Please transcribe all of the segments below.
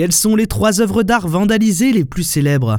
Quelles sont les trois œuvres d'art vandalisées les plus célèbres?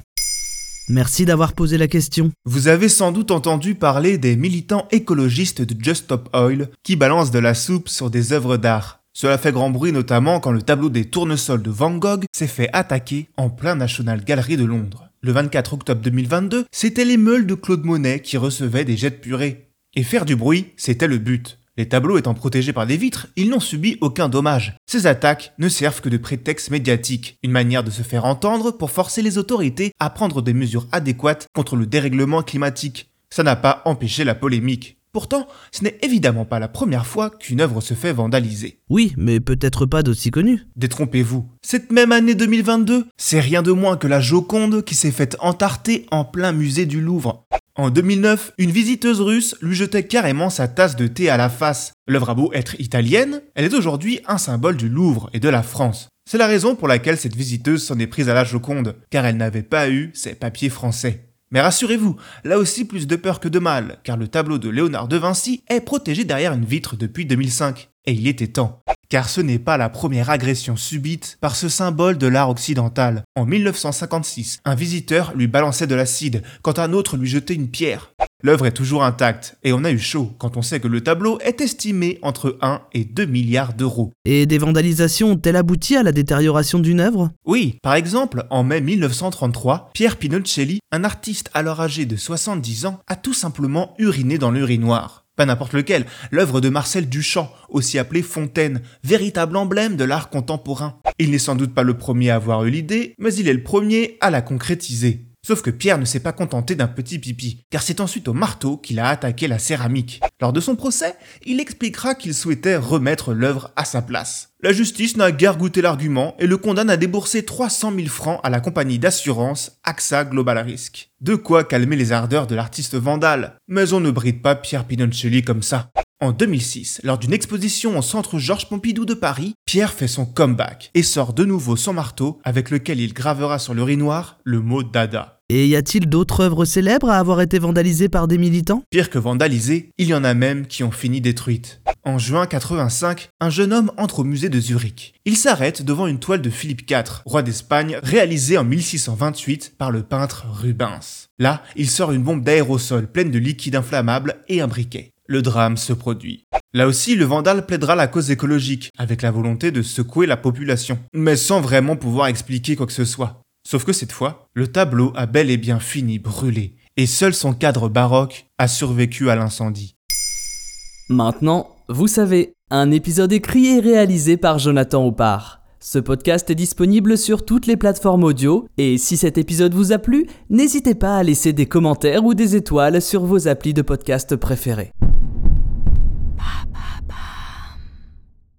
Merci d'avoir posé la question. Vous avez sans doute entendu parler des militants écologistes de Just Stop Oil qui balancent de la soupe sur des œuvres d'art. Cela fait grand bruit notamment quand le tableau des tournesols de Van Gogh s'est fait attaquer en plein National Gallery de Londres. Le 24 octobre 2022, c'était les meules de Claude Monet qui recevaient des jets de purée. Et faire du bruit, c'était le but. Les tableaux étant protégés par des vitres, ils n'ont subi aucun dommage. Ces attaques ne servent que de prétexte médiatique, une manière de se faire entendre pour forcer les autorités à prendre des mesures adéquates contre le dérèglement climatique. Ça n'a pas empêché la polémique. Pourtant, ce n'est évidemment pas la première fois qu'une œuvre se fait vandaliser. Oui, mais peut-être pas d'aussi connue. Détrompez-vous. Cette même année 2022, c'est rien de moins que la Joconde qui s'est faite entarter en plein musée du Louvre. En 2009, une visiteuse russe lui jetait carrément sa tasse de thé à la face. L'œuvre a beau être italienne, elle est aujourd'hui un symbole du Louvre et de la France. C'est la raison pour laquelle cette visiteuse s'en est prise à la Joconde, car elle n'avait pas eu ses papiers français. Mais rassurez-vous, là aussi plus de peur que de mal, car le tableau de Léonard de Vinci est protégé derrière une vitre depuis 2005. Et il était temps. Car ce n'est pas la première agression subite par ce symbole de l'art occidental. En 1956, un visiteur lui balançait de l'acide, quand un autre lui jetait une pierre. L'œuvre est toujours intacte, et on a eu chaud quand on sait que le tableau est estimé entre 1 et 2 milliards d'euros. Et des vandalisations ont-elles abouti à la détérioration d'une œuvre? Oui, par exemple, en mai 1933, Pierre Pinochelli, un artiste alors âgé de 70 ans, a tout simplement uriné dans l'urinoir. Pas n'importe lequel, l'œuvre de Marcel Duchamp, aussi appelée Fontaine, véritable emblème de l'art contemporain. Il n'est sans doute pas le premier à avoir eu l'idée, mais il est le premier à la concrétiser. Sauf que Pierre ne s'est pas contenté d'un petit pipi, car c'est ensuite au marteau qu'il a attaqué la céramique. Lors de son procès, il expliquera qu'il souhaitait remettre l'œuvre à sa place. La justice n'a guère goûté l'argument et le condamne à débourser 300 000 francs à la compagnie d'assurance AXA Global Risk. De quoi calmer les ardeurs de l'artiste vandale. Mais on ne bride pas Pierre Pinoncelli comme ça. En 2006, lors d'une exposition au centre Georges Pompidou de Paris, Pierre fait son comeback et sort de nouveau son marteau avec lequel il gravera sur l'urinoir le mot Dada. Et y a-t-il d'autres œuvres célèbres à avoir été vandalisées par des militants? Pire que vandalisées, il y en a même qui ont fini détruites. En juin 85, un jeune homme entre au musée de Zurich. Il s'arrête devant une toile de Philippe IV, roi d'Espagne, réalisée en 1628 par le peintre Rubens. Là, il sort une bombe d'aérosol pleine de liquide inflammable et un briquet le drame se produit. Là aussi, le vandale plaidera la cause écologique, avec la volonté de secouer la population, mais sans vraiment pouvoir expliquer quoi que ce soit. Sauf que cette fois, le tableau a bel et bien fini brûlé, et seul son cadre baroque a survécu à l'incendie. Maintenant, vous savez, un épisode écrit et réalisé par Jonathan Oppard. Ce podcast est disponible sur toutes les plateformes audio, et si cet épisode vous a plu, n'hésitez pas à laisser des commentaires ou des étoiles sur vos applis de podcast préférés.